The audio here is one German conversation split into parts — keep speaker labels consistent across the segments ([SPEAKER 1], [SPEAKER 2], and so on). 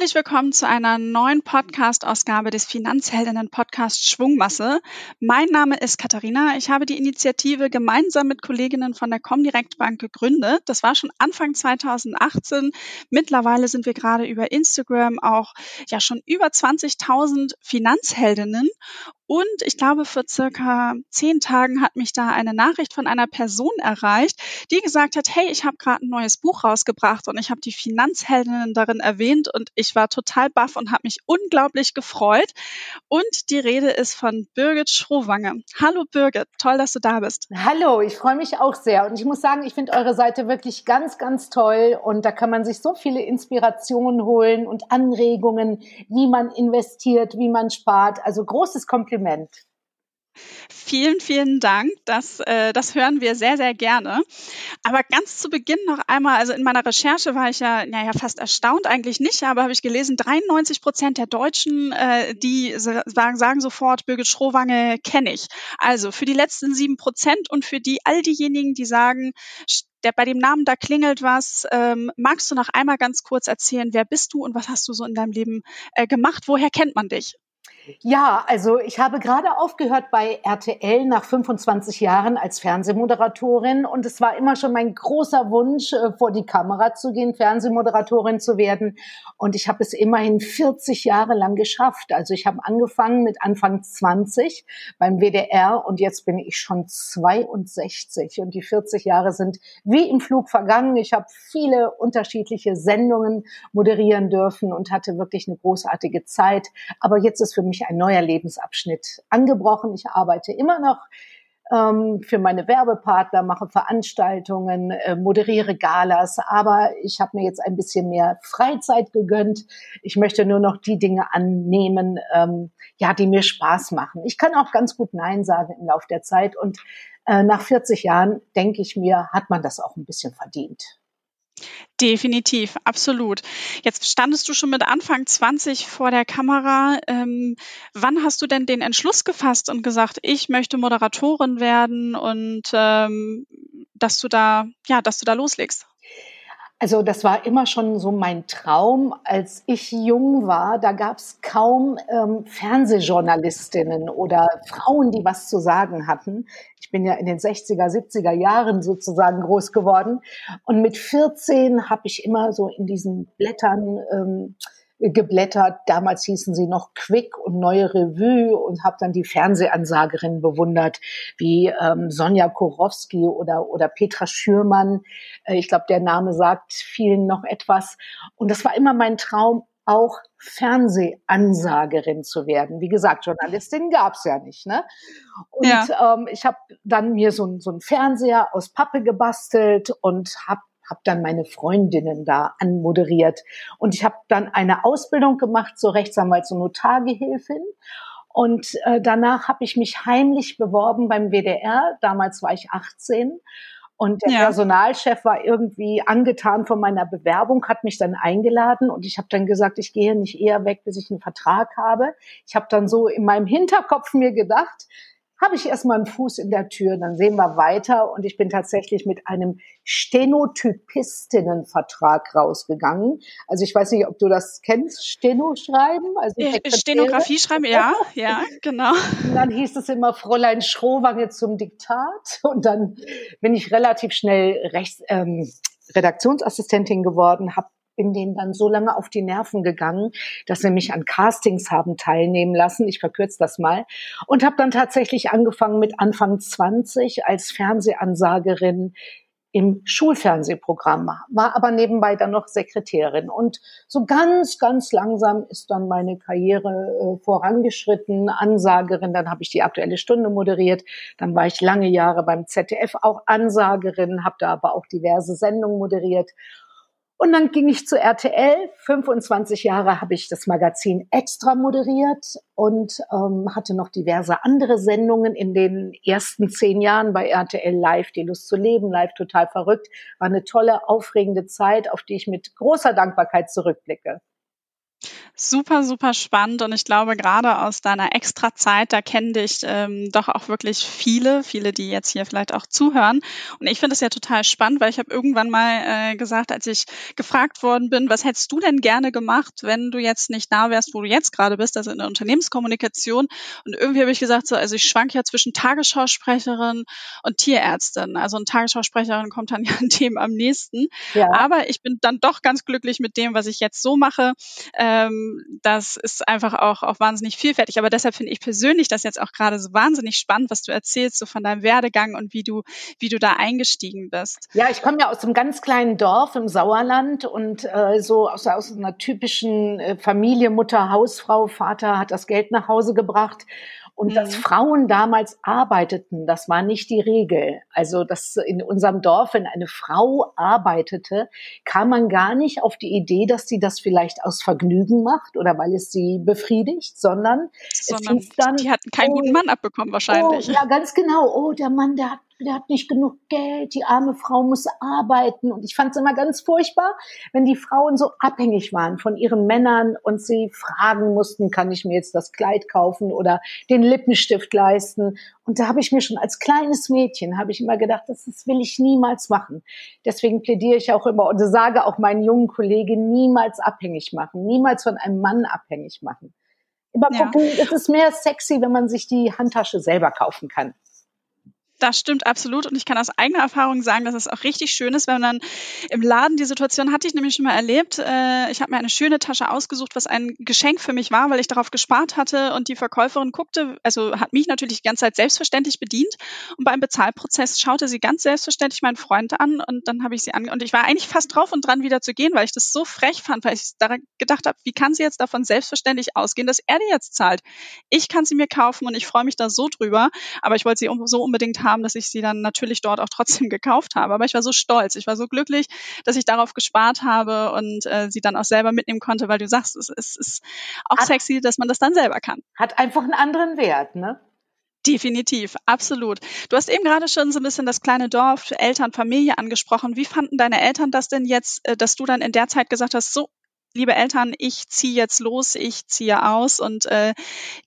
[SPEAKER 1] Herzlich willkommen zu einer neuen Podcast-Ausgabe des Finanzheldinnen-Podcasts Schwungmasse. Mein Name ist Katharina. Ich habe die Initiative gemeinsam mit Kolleginnen von der Comdirect Bank gegründet. Das war schon Anfang 2018. Mittlerweile sind wir gerade über Instagram auch ja schon über 20.000 Finanzheldinnen und ich glaube, vor circa zehn Tagen hat mich da eine Nachricht von einer Person erreicht, die gesagt hat, hey, ich habe gerade ein neues Buch rausgebracht und ich habe die Finanzheldinnen darin erwähnt und ich war total baff und habe mich unglaublich gefreut. Und die Rede ist von Birgit Schrowange. Hallo Birgit, toll, dass du da bist.
[SPEAKER 2] Hallo, ich freue mich auch sehr. Und ich muss sagen, ich finde eure Seite wirklich ganz, ganz toll. Und da kann man sich so viele Inspirationen holen und Anregungen, wie man investiert, wie man spart. Also großes Kompliment Kompliment.
[SPEAKER 1] Vielen, vielen Dank. Das, äh, das hören wir sehr, sehr gerne. Aber ganz zu Beginn noch einmal, also in meiner Recherche war ich ja, ja, ja fast erstaunt, eigentlich nicht, aber habe ich gelesen, 93 Prozent der Deutschen, äh, die sagen, sagen sofort, Birgit Schrowange kenne ich. Also für die letzten sieben Prozent und für die all diejenigen, die sagen, der, bei dem Namen, da klingelt was. Ähm, magst du noch einmal ganz kurz erzählen, wer bist du und was hast du so in deinem Leben äh, gemacht? Woher kennt man dich?
[SPEAKER 2] Ja, also ich habe gerade aufgehört bei RTL nach 25 Jahren als Fernsehmoderatorin und es war immer schon mein großer Wunsch, äh, vor die Kamera zu gehen, Fernsehmoderatorin zu werden. Und ich habe es immerhin 40 Jahre lang geschafft. Also ich habe angefangen mit Anfang 20 beim WDR und jetzt bin ich schon 62 und die 40 Jahre sind wie im Flug vergangen. Ich habe viele unterschiedliche Sendungen moderieren dürfen und hatte wirklich eine großartige Zeit. Aber jetzt ist für mich ein neuer Lebensabschnitt angebrochen. Ich arbeite immer noch ähm, für meine Werbepartner, mache Veranstaltungen, äh, moderiere Galas, aber ich habe mir jetzt ein bisschen mehr Freizeit gegönnt. Ich möchte nur noch die Dinge annehmen, ähm, ja, die mir Spaß machen. Ich kann auch ganz gut Nein sagen im Laufe der Zeit und äh, nach 40 Jahren denke ich mir, hat man das auch ein bisschen verdient.
[SPEAKER 1] Definitiv, absolut. Jetzt standest du schon mit Anfang 20 vor der Kamera. Ähm, wann hast du denn den Entschluss gefasst und gesagt, ich möchte Moderatorin werden und ähm, dass du da, ja, dass du da loslegst?
[SPEAKER 2] Also das war immer schon so mein Traum. Als ich jung war, da gab es kaum ähm, Fernsehjournalistinnen oder Frauen, die was zu sagen hatten. Ich bin ja in den 60er, 70er Jahren sozusagen groß geworden. Und mit 14 habe ich immer so in diesen Blättern ähm, geblättert. Damals hießen sie noch Quick und Neue Revue und habe dann die Fernsehansagerin bewundert, wie ähm, Sonja Korowski oder, oder Petra Schürmann. Äh, ich glaube, der Name sagt vielen noch etwas. Und das war immer mein Traum, auch Fernsehansagerin zu werden. Wie gesagt, Journalistin gab's ja nicht. Ne? Und ja. ähm, ich habe dann mir so, so einen Fernseher aus Pappe gebastelt und habe habe dann meine Freundinnen da anmoderiert. Und ich habe dann eine Ausbildung gemacht zur Rechtsanwalts- und Notargehilfin. Und äh, danach habe ich mich heimlich beworben beim WDR. Damals war ich 18. Und der ja. Personalchef war irgendwie angetan von meiner Bewerbung, hat mich dann eingeladen und ich habe dann gesagt, ich gehe nicht eher weg, bis ich einen Vertrag habe. Ich habe dann so in meinem Hinterkopf mir gedacht, habe ich erstmal einen Fuß in der Tür, dann sehen wir weiter und ich bin tatsächlich mit einem Stenotypistinnenvertrag rausgegangen. Also ich weiß nicht, ob du das kennst, Steno schreiben, also
[SPEAKER 1] Stenografie schreiben, ja, ja, genau.
[SPEAKER 2] Und dann hieß es immer Fräulein Schrowange zum Diktat und dann bin ich relativ schnell Rechts, ähm, Redaktionsassistentin geworden, habe bin denen dann so lange auf die Nerven gegangen, dass sie mich an Castings haben teilnehmen lassen. Ich verkürze das mal. Und habe dann tatsächlich angefangen mit Anfang 20 als Fernsehansagerin im Schulfernsehprogramm, war aber nebenbei dann noch Sekretärin. Und so ganz, ganz langsam ist dann meine Karriere äh, vorangeschritten, Ansagerin, dann habe ich die Aktuelle Stunde moderiert, dann war ich lange Jahre beim ZDF auch Ansagerin, habe da aber auch diverse Sendungen moderiert und dann ging ich zu RTL. 25 Jahre habe ich das Magazin extra moderiert und ähm, hatte noch diverse andere Sendungen in den ersten zehn Jahren bei RTL Live, die Lust zu leben, live total verrückt. War eine tolle, aufregende Zeit, auf die ich mit großer Dankbarkeit zurückblicke.
[SPEAKER 1] Super, super spannend und ich glaube, gerade aus deiner Extra-Zeit, da kennen dich ähm, doch auch wirklich viele, viele, die jetzt hier vielleicht auch zuhören. Und ich finde es ja total spannend, weil ich habe irgendwann mal äh, gesagt, als ich gefragt worden bin, was hättest du denn gerne gemacht, wenn du jetzt nicht da wärst, wo du jetzt gerade bist, also in der Unternehmenskommunikation. Und irgendwie habe ich gesagt, so, also ich schwank ja zwischen Tagesschausprecherin und Tierärztin. Also eine Tagesschausprecherin kommt dann ja an dem am nächsten. Ja. Aber ich bin dann doch ganz glücklich mit dem, was ich jetzt so mache. Ähm, das ist einfach auch, auch wahnsinnig vielfältig. Aber deshalb finde ich persönlich das jetzt auch gerade so wahnsinnig spannend, was du erzählst, so von deinem Werdegang und wie du, wie du da eingestiegen bist.
[SPEAKER 2] Ja, ich komme ja aus einem ganz kleinen Dorf im Sauerland und äh, so aus, aus einer typischen äh, Familie, Mutter, Hausfrau, Vater hat das Geld nach Hause gebracht und mhm. dass Frauen damals arbeiteten, das war nicht die Regel. Also, dass in unserem Dorf, wenn eine Frau arbeitete, kam man gar nicht auf die Idee, dass sie das vielleicht aus Vergnügen macht oder weil es sie befriedigt, sondern,
[SPEAKER 1] sondern es hieß dann, die hatten keinen oh, guten Mann abbekommen wahrscheinlich.
[SPEAKER 2] Oh, ja, ganz genau. Oh, der Mann, der hat der hat nicht genug Geld, die arme Frau muss arbeiten. Und ich fand es immer ganz furchtbar, wenn die Frauen so abhängig waren von ihren Männern und sie fragen mussten, kann ich mir jetzt das Kleid kaufen oder den Lippenstift leisten. Und da habe ich mir schon als kleines Mädchen, habe ich immer gedacht, das, das will ich niemals machen. Deswegen plädiere ich auch immer und sage auch meinen jungen Kollegen, niemals abhängig machen, niemals von einem Mann abhängig machen. Immer gucken, ja. es ist mehr sexy, wenn man sich die Handtasche selber kaufen kann.
[SPEAKER 1] Das stimmt absolut und ich kann aus eigener Erfahrung sagen, dass es auch richtig schön ist, wenn man dann im Laden die Situation hatte ich nämlich schon mal erlebt. Äh, ich habe mir eine schöne Tasche ausgesucht, was ein Geschenk für mich war, weil ich darauf gespart hatte und die Verkäuferin guckte, also hat mich natürlich die ganze Zeit selbstverständlich bedient und beim Bezahlprozess schaute sie ganz selbstverständlich meinen Freund an und dann habe ich sie an und ich war eigentlich fast drauf und dran wieder zu gehen, weil ich das so frech fand, weil ich daran gedacht habe, wie kann sie jetzt davon selbstverständlich ausgehen, dass er die jetzt zahlt? Ich kann sie mir kaufen und ich freue mich da so drüber, aber ich wollte sie so unbedingt haben haben, dass ich sie dann natürlich dort auch trotzdem gekauft habe. Aber ich war so stolz, ich war so glücklich, dass ich darauf gespart habe und äh, sie dann auch selber mitnehmen konnte, weil du sagst, es, es ist auch hat, sexy, dass man das dann selber kann.
[SPEAKER 2] Hat einfach einen anderen Wert, ne?
[SPEAKER 1] Definitiv, absolut. Du hast eben gerade schon so ein bisschen das kleine Dorf, Eltern, Familie angesprochen. Wie fanden deine Eltern das denn jetzt, äh, dass du dann in der Zeit gesagt hast, so, liebe Eltern, ich ziehe jetzt los, ich ziehe aus und äh,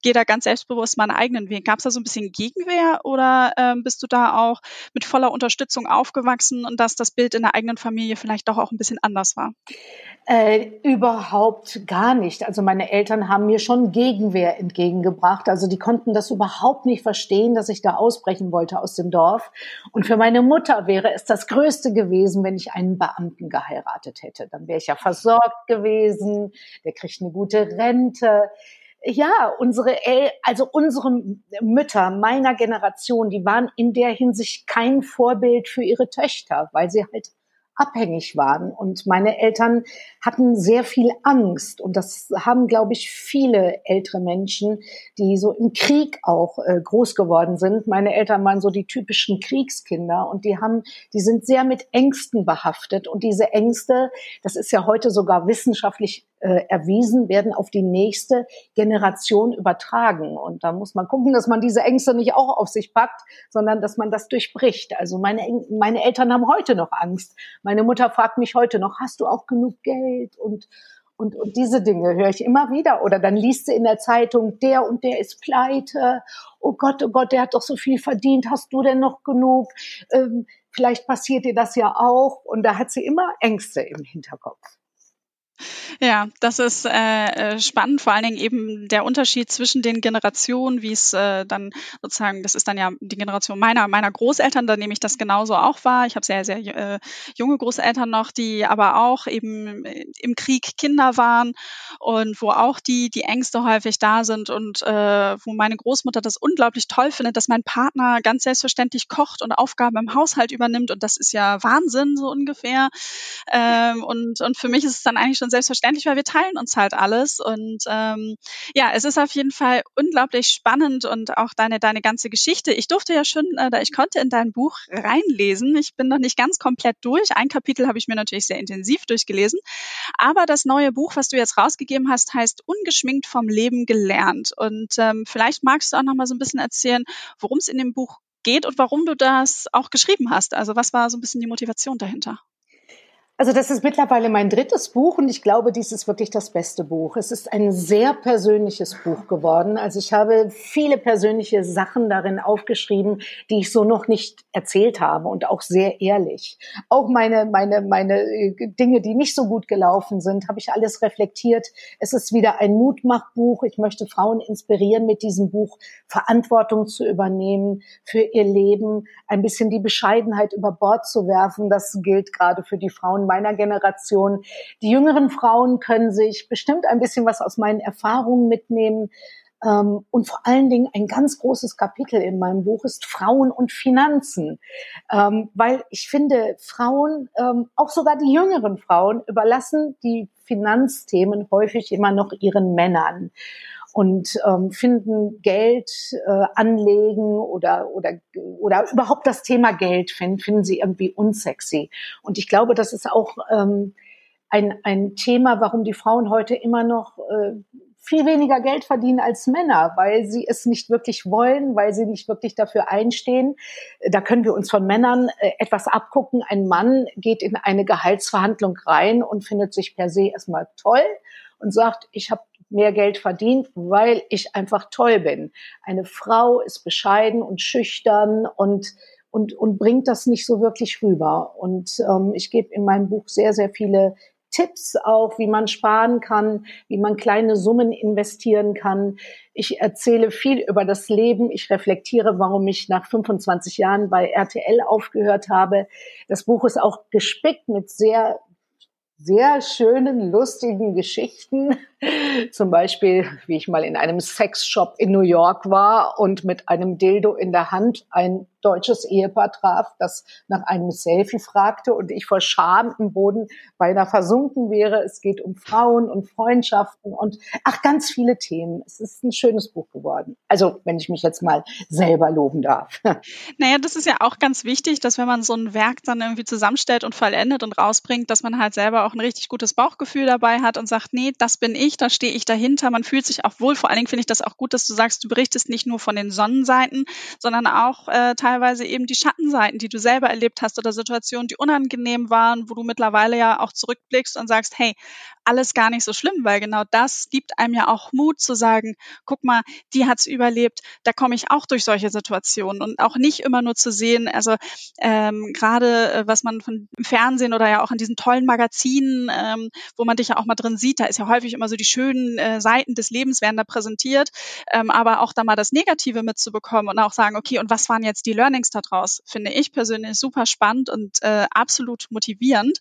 [SPEAKER 1] gehe da ganz selbstbewusst meinen eigenen Weg. Gab es da so ein bisschen Gegenwehr oder ähm, bist du da auch mit voller Unterstützung aufgewachsen und dass das Bild in der eigenen Familie vielleicht doch auch ein bisschen anders war?
[SPEAKER 2] Äh, überhaupt gar nicht. Also meine Eltern haben mir schon Gegenwehr entgegengebracht. Also die konnten das überhaupt nicht verstehen, dass ich da ausbrechen wollte aus dem Dorf. Und für meine Mutter wäre es das Größte gewesen, wenn ich einen Beamten geheiratet hätte. Dann wäre ich ja versorgt gewesen, der kriegt eine gute Rente ja, unsere, El also unsere Mütter meiner Generation, die waren in der Hinsicht kein Vorbild für ihre Töchter, weil sie halt abhängig waren. Und meine Eltern hatten sehr viel Angst. Und das haben, glaube ich, viele ältere Menschen, die so im Krieg auch äh, groß geworden sind. Meine Eltern waren so die typischen Kriegskinder und die haben, die sind sehr mit Ängsten behaftet. Und diese Ängste, das ist ja heute sogar wissenschaftlich äh, erwiesen, werden auf die nächste Generation übertragen. Und da muss man gucken, dass man diese Ängste nicht auch auf sich packt, sondern dass man das durchbricht. Also meine, meine Eltern haben heute noch Angst. Meine Mutter fragt mich heute noch, hast du auch genug Geld? Und und, und diese Dinge höre ich immer wieder. Oder dann liest sie in der Zeitung, der und der ist pleite. Oh Gott, oh Gott, der hat doch so viel verdient. Hast du denn noch genug? Ähm, vielleicht passiert dir das ja auch. Und da hat sie immer Ängste im Hinterkopf.
[SPEAKER 1] Ja, das ist äh, äh, spannend, vor allen Dingen eben der Unterschied zwischen den Generationen, wie es äh, dann sozusagen, das ist dann ja die Generation meiner meiner Großeltern, da nehme ich das genauso auch wahr. Ich habe sehr sehr äh, junge Großeltern noch, die aber auch eben im Krieg Kinder waren und wo auch die die Ängste häufig da sind und äh, wo meine Großmutter das unglaublich toll findet, dass mein Partner ganz selbstverständlich kocht und Aufgaben im Haushalt übernimmt und das ist ja Wahnsinn so ungefähr. Ähm, und und für mich ist es dann eigentlich schon selbstverständlich, weil wir teilen uns halt alles. Und ähm, ja, es ist auf jeden Fall unglaublich spannend und auch deine, deine ganze Geschichte. Ich durfte ja schon, äh, ich konnte in dein Buch reinlesen. Ich bin noch nicht ganz komplett durch. Ein Kapitel habe ich mir natürlich sehr intensiv durchgelesen. Aber das neue Buch, was du jetzt rausgegeben hast, heißt Ungeschminkt vom Leben gelernt. Und ähm, vielleicht magst du auch noch mal so ein bisschen erzählen, worum es in dem Buch geht und warum du das auch geschrieben hast. Also was war so ein bisschen die Motivation dahinter?
[SPEAKER 2] Also das ist mittlerweile mein drittes Buch und ich glaube, dies ist wirklich das beste Buch. Es ist ein sehr persönliches Buch geworden. Also ich habe viele persönliche Sachen darin aufgeschrieben, die ich so noch nicht erzählt habe und auch sehr ehrlich. Auch meine, meine, meine äh, Dinge, die nicht so gut gelaufen sind, habe ich alles reflektiert. Es ist wieder ein Mutmachbuch. Ich möchte Frauen inspirieren, mit diesem Buch Verantwortung zu übernehmen für ihr Leben, ein bisschen die Bescheidenheit über Bord zu werfen. Das gilt gerade für die Frauen Frauen meiner Generation. Die jüngeren Frauen können sich bestimmt ein bisschen was aus meinen Erfahrungen mitnehmen. Ähm, und vor allen Dingen ein ganz großes Kapitel in meinem Buch ist Frauen und Finanzen, ähm, weil ich finde, Frauen, ähm, auch sogar die jüngeren Frauen, überlassen die Finanzthemen häufig immer noch ihren Männern und ähm, finden Geld äh, anlegen oder oder oder überhaupt das Thema Geld finden finden sie irgendwie unsexy und ich glaube das ist auch ähm, ein ein Thema warum die Frauen heute immer noch äh, viel weniger Geld verdienen als Männer, weil sie es nicht wirklich wollen, weil sie nicht wirklich dafür einstehen. Da können wir uns von Männern äh, etwas abgucken. Ein Mann geht in eine Gehaltsverhandlung rein und findet sich per se erstmal toll und sagt, ich habe mehr Geld verdient, weil ich einfach toll bin. Eine Frau ist bescheiden und schüchtern und und, und bringt das nicht so wirklich rüber. Und ähm, ich gebe in meinem Buch sehr, sehr viele Tipps auch, wie man sparen kann, wie man kleine Summen investieren kann. Ich erzähle viel über das Leben. Ich reflektiere, warum ich nach 25 Jahren bei RTL aufgehört habe. Das Buch ist auch gespickt mit sehr sehr schönen, lustigen Geschichten. Zum Beispiel, wie ich mal in einem Sexshop in New York war und mit einem Dildo in der Hand ein deutsches Ehepaar traf, das nach einem Selfie fragte und ich vor Scham im Boden beinahe versunken wäre. Es geht um Frauen und Freundschaften und ach, ganz viele Themen. Es ist ein schönes Buch geworden. Also, wenn ich mich jetzt mal selber loben darf.
[SPEAKER 1] Naja, das ist ja auch ganz wichtig, dass wenn man so ein Werk dann irgendwie zusammenstellt und vollendet und rausbringt, dass man halt selber auch ein richtig gutes Bauchgefühl dabei hat und sagt, nee, das bin ich, da stehe ich dahinter. Man fühlt sich auch wohl. Vor allen Dingen finde ich das auch gut, dass du sagst, du berichtest nicht nur von den Sonnenseiten, sondern auch äh, teilweise eben die Schattenseiten, die du selber erlebt hast oder Situationen, die unangenehm waren, wo du mittlerweile ja auch zurückblickst und sagst, hey, alles gar nicht so schlimm, weil genau das gibt einem ja auch Mut zu sagen, guck mal, die hat's überlebt, da komme ich auch durch solche Situationen und auch nicht immer nur zu sehen, also ähm, gerade äh, was man von im Fernsehen oder ja auch in diesen tollen Magazinen, ähm, wo man dich ja auch mal drin sieht, da ist ja häufig immer so die schönen äh, Seiten des Lebens werden da präsentiert, ähm, aber auch da mal das Negative mitzubekommen und auch sagen, okay, und was waren jetzt die Learnings daraus, finde ich persönlich super spannend und äh, absolut motivierend.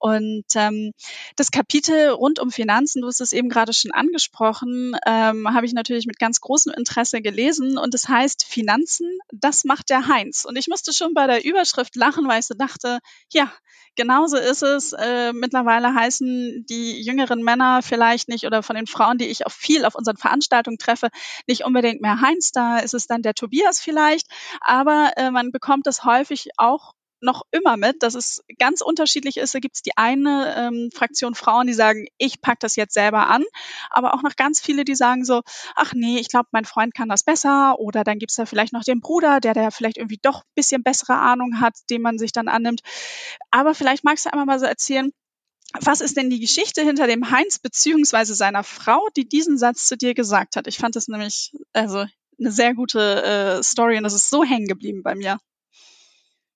[SPEAKER 1] Und ähm, das Kapitel rund um Finanzen, du hast es eben gerade schon angesprochen, ähm, habe ich natürlich mit ganz großem Interesse gelesen und es das heißt Finanzen, das macht der Heinz. Und ich musste schon bei der Überschrift lachen, weil ich so dachte, ja, genauso ist es. Äh, mittlerweile heißen die jüngeren Männer vielleicht nicht oder von den Frauen, die ich auch viel auf unseren Veranstaltungen treffe, nicht unbedingt mehr Heinz. Da ist es dann der Tobias vielleicht. Aber äh, man bekommt es häufig auch noch immer mit, dass es ganz unterschiedlich ist. Da gibt es die eine ähm, Fraktion Frauen, die sagen, ich pack das jetzt selber an, aber auch noch ganz viele, die sagen so, ach nee, ich glaube, mein Freund kann das besser. Oder dann gibt es da vielleicht noch den Bruder, der der vielleicht irgendwie doch ein bisschen bessere Ahnung hat, den man sich dann annimmt. Aber vielleicht magst du einmal mal so erzählen, was ist denn die Geschichte hinter dem Heinz beziehungsweise seiner Frau, die diesen Satz zu dir gesagt hat? Ich fand das nämlich also eine sehr gute äh, Story und das ist so hängen geblieben bei mir.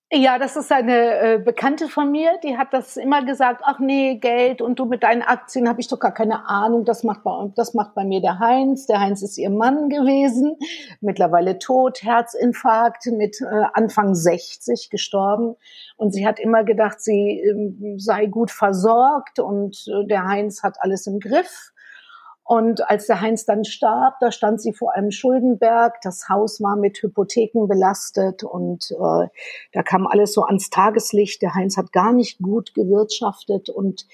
[SPEAKER 2] Ja, das ist eine äh, Bekannte von mir, die hat das immer gesagt, ach nee, Geld und du mit deinen Aktien habe ich doch gar keine Ahnung, das macht bei das macht bei mir der Heinz. Der Heinz ist ihr Mann gewesen, mittlerweile tot, Herzinfarkt mit äh, Anfang 60 gestorben und sie hat immer gedacht, sie äh, sei gut versorgt und äh, der Heinz hat alles im Griff. Und als der Heinz dann starb, da stand sie vor einem Schuldenberg. Das Haus war mit Hypotheken belastet und äh, da kam alles so ans Tageslicht. Der Heinz hat gar nicht gut gewirtschaftet und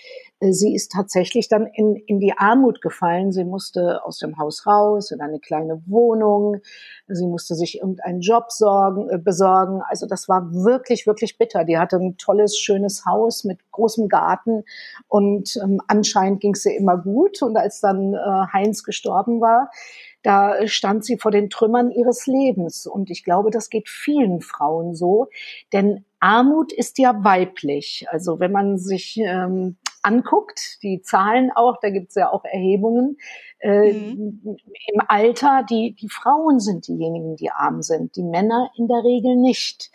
[SPEAKER 2] sie ist tatsächlich dann in, in die Armut gefallen. Sie musste aus dem Haus raus in eine kleine Wohnung. Sie musste sich irgendeinen Job sorgen, äh, besorgen. Also das war wirklich, wirklich bitter. Die hatte ein tolles, schönes Haus mit großem Garten und ähm, anscheinend ging es ihr immer gut. Und als dann äh, Heinz gestorben war, da stand sie vor den Trümmern ihres Lebens. Und ich glaube, das geht vielen Frauen so, denn Armut ist ja weiblich. Also wenn man sich ähm, anguckt, die Zahlen auch, da gibt es ja auch Erhebungen, äh, mhm. im Alter, die, die Frauen sind diejenigen, die arm sind, die Männer in der Regel nicht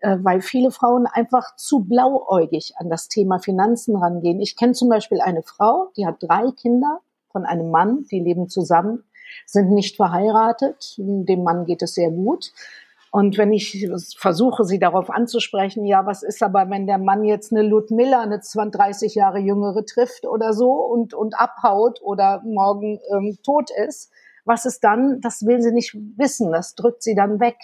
[SPEAKER 2] äh, weil viele Frauen einfach zu blauäugig an das Thema Finanzen rangehen. Ich kenne zum Beispiel eine Frau, die hat drei Kinder von einem Mann, die leben zusammen sind nicht verheiratet. Dem Mann geht es sehr gut. Und wenn ich versuche, sie darauf anzusprechen, ja, was ist aber, wenn der Mann jetzt eine Ludmilla, eine 30 Jahre jüngere trifft oder so und, und abhaut oder morgen ähm, tot ist, was ist dann? Das will sie nicht wissen. Das drückt sie dann weg.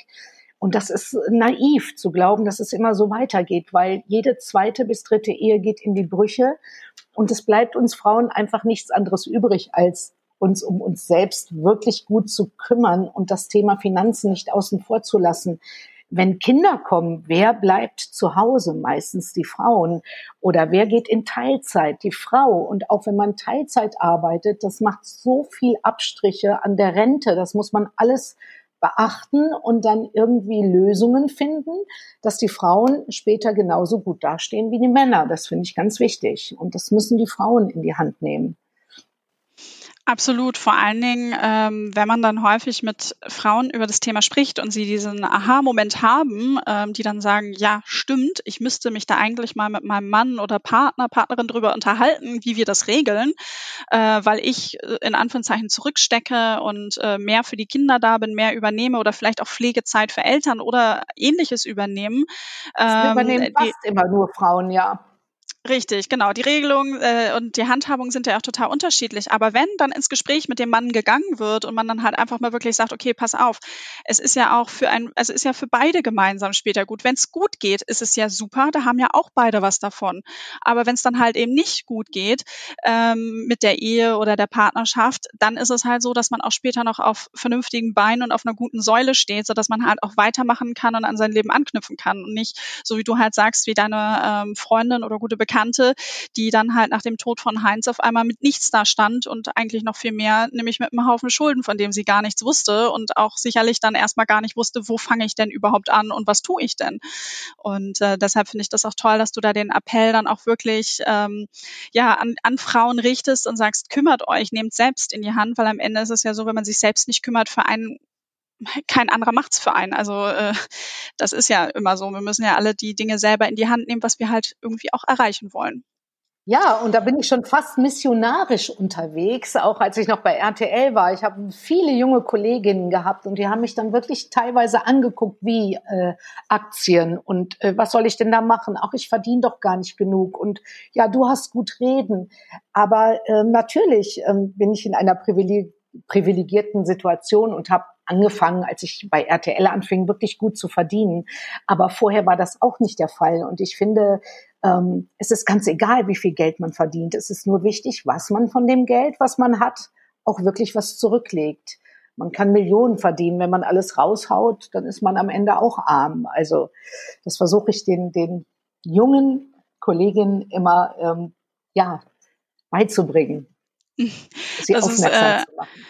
[SPEAKER 2] Und das ist naiv zu glauben, dass es immer so weitergeht, weil jede zweite bis dritte Ehe geht in die Brüche. Und es bleibt uns Frauen einfach nichts anderes übrig, als uns um uns selbst wirklich gut zu kümmern und das Thema Finanzen nicht außen vor zu lassen. Wenn Kinder kommen, wer bleibt zu Hause? Meistens die Frauen. Oder wer geht in Teilzeit? Die Frau. Und auch wenn man Teilzeit arbeitet, das macht so viel Abstriche an der Rente. Das muss man alles beachten und dann irgendwie Lösungen finden, dass die Frauen später genauso gut dastehen wie die Männer. Das finde ich ganz wichtig. Und das müssen die Frauen in die Hand nehmen.
[SPEAKER 1] Absolut. Vor allen Dingen, ähm, wenn man dann häufig mit Frauen über das Thema spricht und sie diesen Aha-Moment haben, ähm, die dann sagen, ja, stimmt, ich müsste mich da eigentlich mal mit meinem Mann oder Partner, Partnerin drüber unterhalten, wie wir das regeln, äh, weil ich äh, in Anführungszeichen zurückstecke und äh, mehr für die Kinder da bin, mehr übernehme oder vielleicht auch Pflegezeit für Eltern oder ähnliches übernehmen.
[SPEAKER 2] Ähm, übernehmen fast immer nur Frauen, ja.
[SPEAKER 1] Richtig, genau. Die Regelung äh, und die Handhabung sind ja auch total unterschiedlich. Aber wenn dann ins Gespräch mit dem Mann gegangen wird und man dann halt einfach mal wirklich sagt, okay, pass auf, es ist ja auch für ein, also ist ja für beide gemeinsam später gut. Wenn es gut geht, ist es ja super, da haben ja auch beide was davon. Aber wenn es dann halt eben nicht gut geht ähm, mit der Ehe oder der Partnerschaft, dann ist es halt so, dass man auch später noch auf vernünftigen Beinen und auf einer guten Säule steht, sodass man halt auch weitermachen kann und an sein Leben anknüpfen kann und nicht so wie du halt sagst, wie deine ähm, Freundin oder gute Bekannte Bekannte, die dann halt nach dem Tod von Heinz auf einmal mit nichts da stand und eigentlich noch viel mehr, nämlich mit einem Haufen Schulden, von dem sie gar nichts wusste und auch sicherlich dann erstmal gar nicht wusste, wo fange ich denn überhaupt an und was tue ich denn. Und äh, deshalb finde ich das auch toll, dass du da den Appell dann auch wirklich ähm, ja an, an Frauen richtest und sagst, kümmert euch, nehmt selbst in die Hand, weil am Ende ist es ja so, wenn man sich selbst nicht kümmert für einen kein anderer macht's für einen. Also äh, das ist ja immer so. Wir müssen ja alle die Dinge selber in die Hand nehmen, was wir halt irgendwie auch erreichen wollen.
[SPEAKER 2] Ja, und da bin ich schon fast missionarisch unterwegs, auch als ich noch bei RTL war. Ich habe viele junge Kolleginnen gehabt und die haben mich dann wirklich teilweise angeguckt wie äh, Aktien und äh, was soll ich denn da machen? Auch ich verdiene doch gar nicht genug und ja, du hast gut reden. Aber äh, natürlich äh, bin ich in einer privilegierten Situation und habe angefangen, als ich bei RTL anfing, wirklich gut zu verdienen. Aber vorher war das auch nicht der Fall. Und ich finde, ähm, es ist ganz egal, wie viel Geld man verdient. Es ist nur wichtig, was man von dem Geld, was man hat, auch wirklich was zurücklegt. Man kann Millionen verdienen. Wenn man alles raushaut, dann ist man am Ende auch arm. Also das versuche ich den, den jungen Kolleginnen immer ähm, ja, beizubringen.
[SPEAKER 1] Sie das aufmerksam ist, äh, zu machen.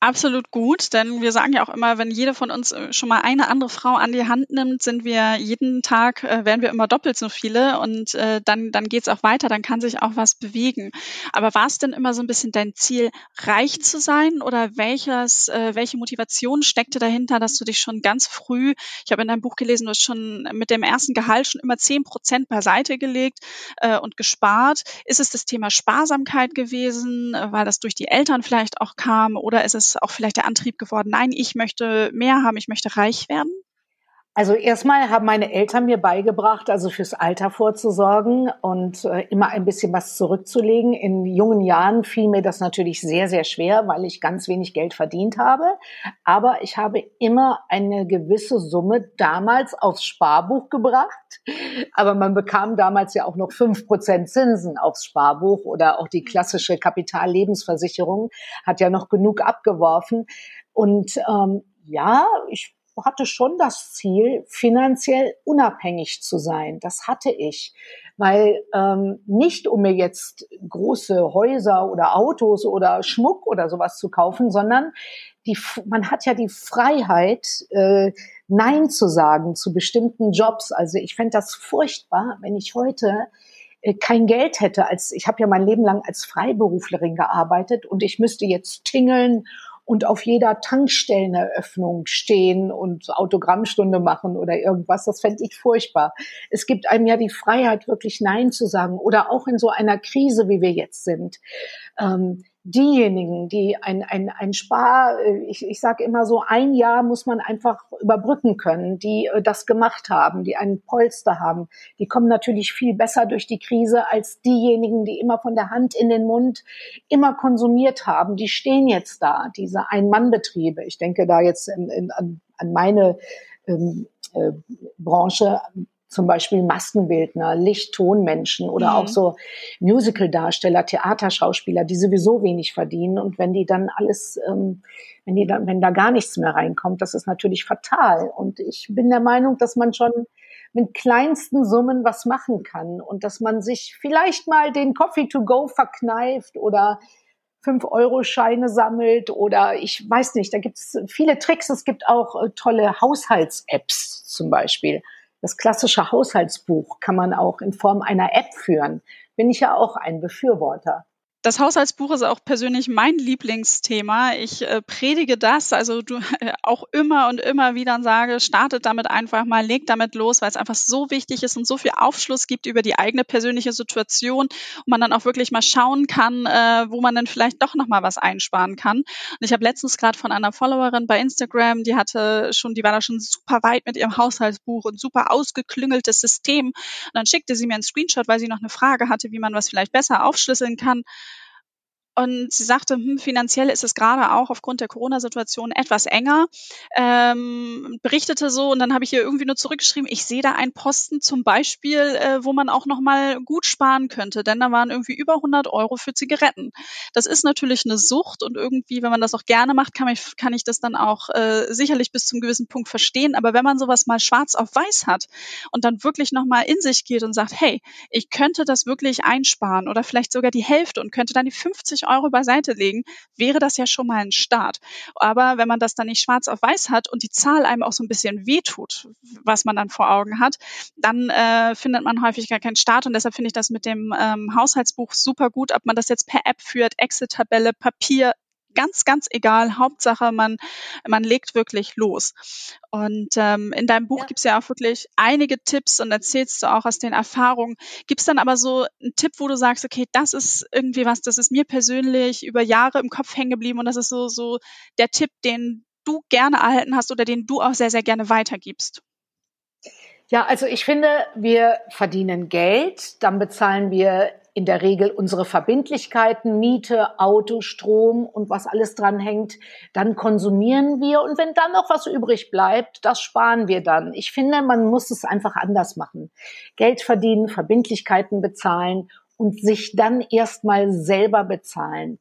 [SPEAKER 1] Absolut gut, denn wir sagen ja auch immer, wenn jede von uns äh, schon mal eine andere Frau an die Hand nimmt, sind wir jeden Tag, äh, werden wir immer doppelt so viele und äh, dann, dann geht's auch weiter, dann kann sich auch was bewegen. Aber war es denn immer so ein bisschen dein Ziel, reich zu sein oder welches, äh, welche Motivation steckte dahinter, dass du dich schon ganz früh, ich habe in deinem Buch gelesen, du hast schon mit dem ersten Gehalt schon immer zehn Prozent beiseite gelegt äh, und gespart. Ist es das Thema Sparsamkeit gewesen, äh, weil das durch die Eltern vielleicht auch kam oder ist es auch vielleicht der Antrieb geworden, nein, ich möchte mehr haben, ich möchte reich werden?
[SPEAKER 2] Also erstmal haben meine Eltern mir beigebracht, also fürs Alter vorzusorgen und äh, immer ein bisschen was zurückzulegen. In jungen Jahren fiel mir das natürlich sehr, sehr schwer, weil ich ganz wenig Geld verdient habe. Aber ich habe immer eine gewisse Summe damals aufs Sparbuch gebracht. Aber man bekam damals ja auch noch fünf Prozent Zinsen aufs Sparbuch oder auch die klassische Kapitallebensversicherung hat ja noch genug abgeworfen. Und ähm, ja, ich hatte schon das Ziel, finanziell unabhängig zu sein. Das hatte ich. Weil ähm, nicht, um mir jetzt große Häuser oder Autos oder Schmuck oder sowas zu kaufen, sondern die, man hat ja die Freiheit, äh, Nein zu sagen zu bestimmten Jobs. Also ich fände das furchtbar, wenn ich heute äh, kein Geld hätte. Als ich habe ja mein Leben lang als Freiberuflerin gearbeitet und ich müsste jetzt tingeln und auf jeder Tankstelleneröffnung stehen und Autogrammstunde machen oder irgendwas. Das fände ich furchtbar. Es gibt einem ja die Freiheit, wirklich Nein zu sagen oder auch in so einer Krise, wie wir jetzt sind. Ähm, diejenigen, die ein, ein, ein Spar, äh, ich, ich sage immer so, ein Jahr muss man einfach überbrücken können, die äh, das gemacht haben, die einen Polster haben, die kommen natürlich viel besser durch die Krise als diejenigen, die immer von der Hand in den Mund immer konsumiert haben. Die stehen jetzt da, diese Ein-Mann-Betriebe. Ich denke da jetzt in, in, an, an meine ähm, äh, Branche zum Beispiel Maskenbildner, Licht-Tonmenschen oder mhm. auch so Musical-Darsteller, Theaterschauspieler, die sowieso wenig verdienen. Und wenn die dann alles, ähm, wenn die dann, wenn da gar nichts mehr reinkommt, das ist natürlich fatal. Und ich bin der Meinung, dass man schon mit kleinsten Summen was machen kann und dass man sich vielleicht mal den Coffee to go verkneift oder 5-Euro-Scheine sammelt oder ich weiß nicht, da gibt es viele Tricks. Es gibt auch äh, tolle Haushalts-Apps zum Beispiel. Das klassische Haushaltsbuch kann man auch in Form einer App führen. Bin ich ja auch ein Befürworter.
[SPEAKER 1] Das Haushaltsbuch ist auch persönlich mein Lieblingsthema. Ich äh, predige das, also du äh, auch immer und immer wieder sage, startet damit einfach mal, legt damit los, weil es einfach so wichtig ist und so viel Aufschluss gibt über die eigene persönliche Situation und man dann auch wirklich mal schauen kann, äh, wo man dann vielleicht doch noch mal was einsparen kann. Und ich habe letztens gerade von einer Followerin bei Instagram, die hatte schon, die war da schon super weit mit ihrem Haushaltsbuch und super ausgeklüngeltes System. Und dann schickte sie mir einen Screenshot, weil sie noch eine Frage hatte, wie man was vielleicht besser aufschlüsseln kann. Und sie sagte, hm, finanziell ist es gerade auch aufgrund der Corona-Situation etwas enger. Ähm, berichtete so und dann habe ich ihr irgendwie nur zurückgeschrieben, ich sehe da einen Posten zum Beispiel, äh, wo man auch nochmal gut sparen könnte, denn da waren irgendwie über 100 Euro für Zigaretten. Das ist natürlich eine Sucht und irgendwie, wenn man das auch gerne macht, kann ich, kann ich das dann auch äh, sicherlich bis zum gewissen Punkt verstehen. Aber wenn man sowas mal schwarz auf weiß hat und dann wirklich nochmal in sich geht und sagt, hey, ich könnte das wirklich einsparen oder vielleicht sogar die Hälfte und könnte dann die 50 Euro beiseite legen, wäre das ja schon mal ein Start. Aber wenn man das dann nicht schwarz auf weiß hat und die Zahl einem auch so ein bisschen wehtut, was man dann vor Augen hat, dann äh, findet man häufig gar keinen Start. Und deshalb finde ich das mit dem ähm, Haushaltsbuch super gut, ob man das jetzt per App führt, Excel-Tabelle, Papier, ganz, ganz egal. Hauptsache, man, man legt wirklich los. Und ähm, in deinem Buch ja. gibt's ja auch wirklich einige Tipps und erzählst du auch aus den Erfahrungen. Gibt's dann aber so einen Tipp, wo du sagst, okay, das ist irgendwie was, das ist mir persönlich über Jahre im Kopf hängen geblieben und das ist so, so der Tipp, den du gerne erhalten hast oder den du auch sehr, sehr gerne weitergibst?
[SPEAKER 2] Ja, also ich finde, wir verdienen Geld, dann bezahlen wir in der Regel unsere Verbindlichkeiten, Miete, Auto, Strom und was alles dran hängt, dann konsumieren wir und wenn dann noch was übrig bleibt, das sparen wir dann. Ich finde, man muss es einfach anders machen. Geld verdienen, Verbindlichkeiten bezahlen und sich dann erstmal selber bezahlen.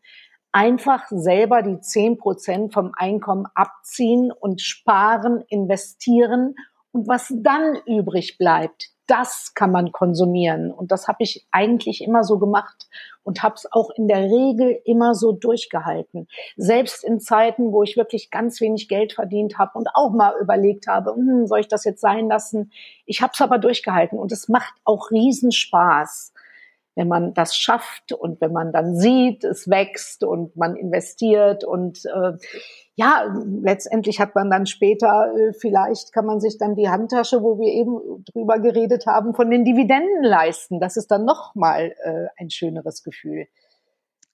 [SPEAKER 2] Einfach selber die zehn Prozent vom Einkommen abziehen und sparen, investieren und was dann übrig bleibt, das kann man konsumieren. Und das habe ich eigentlich immer so gemacht und habe es auch in der Regel immer so durchgehalten. Selbst in Zeiten, wo ich wirklich ganz wenig Geld verdient habe und auch mal überlegt habe, hm, soll ich das jetzt sein lassen? Ich habe es aber durchgehalten und es macht auch Riesenspaß wenn man das schafft und wenn man dann sieht, es wächst und man investiert und äh, ja, letztendlich hat man dann später, äh, vielleicht kann man sich dann die Handtasche, wo wir eben drüber geredet haben, von den Dividenden leisten. Das ist dann nochmal äh, ein schöneres Gefühl.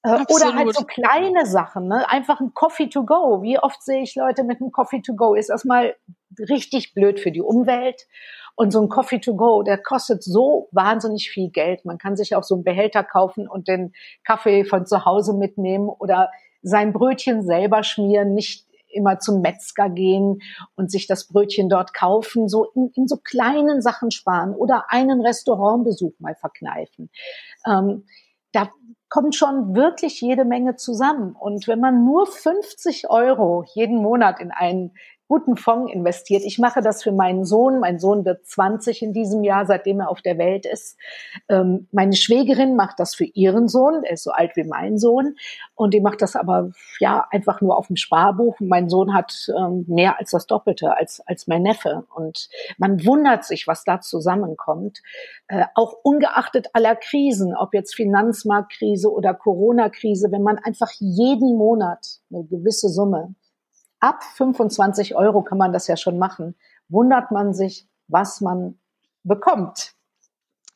[SPEAKER 2] Äh, oder halt so kleine Sachen, ne? einfach ein Coffee to go. Wie oft sehe ich Leute mit einem Coffee to go? Ist erstmal richtig blöd für die Umwelt. Und so ein Coffee to go, der kostet so wahnsinnig viel Geld. Man kann sich auch so einen Behälter kaufen und den Kaffee von zu Hause mitnehmen oder sein Brötchen selber schmieren, nicht immer zum Metzger gehen und sich das Brötchen dort kaufen, so in, in so kleinen Sachen sparen oder einen Restaurantbesuch mal verkneifen. Ähm, da kommt schon wirklich jede Menge zusammen. Und wenn man nur 50 Euro jeden Monat in einen guten Fonds investiert. Ich mache das für meinen Sohn. Mein Sohn wird 20 in diesem Jahr, seitdem er auf der Welt ist. Ähm, meine Schwägerin macht das für ihren Sohn. Er ist so alt wie mein Sohn. Und die macht das aber, ja, einfach nur auf dem Sparbuch. mein Sohn hat ähm, mehr als das Doppelte als, als mein Neffe. Und man wundert sich, was da zusammenkommt. Äh, auch ungeachtet aller Krisen, ob jetzt Finanzmarktkrise oder Corona-Krise, wenn man einfach jeden Monat eine gewisse Summe ab 25 Euro kann man das ja schon machen, wundert man sich, was man bekommt.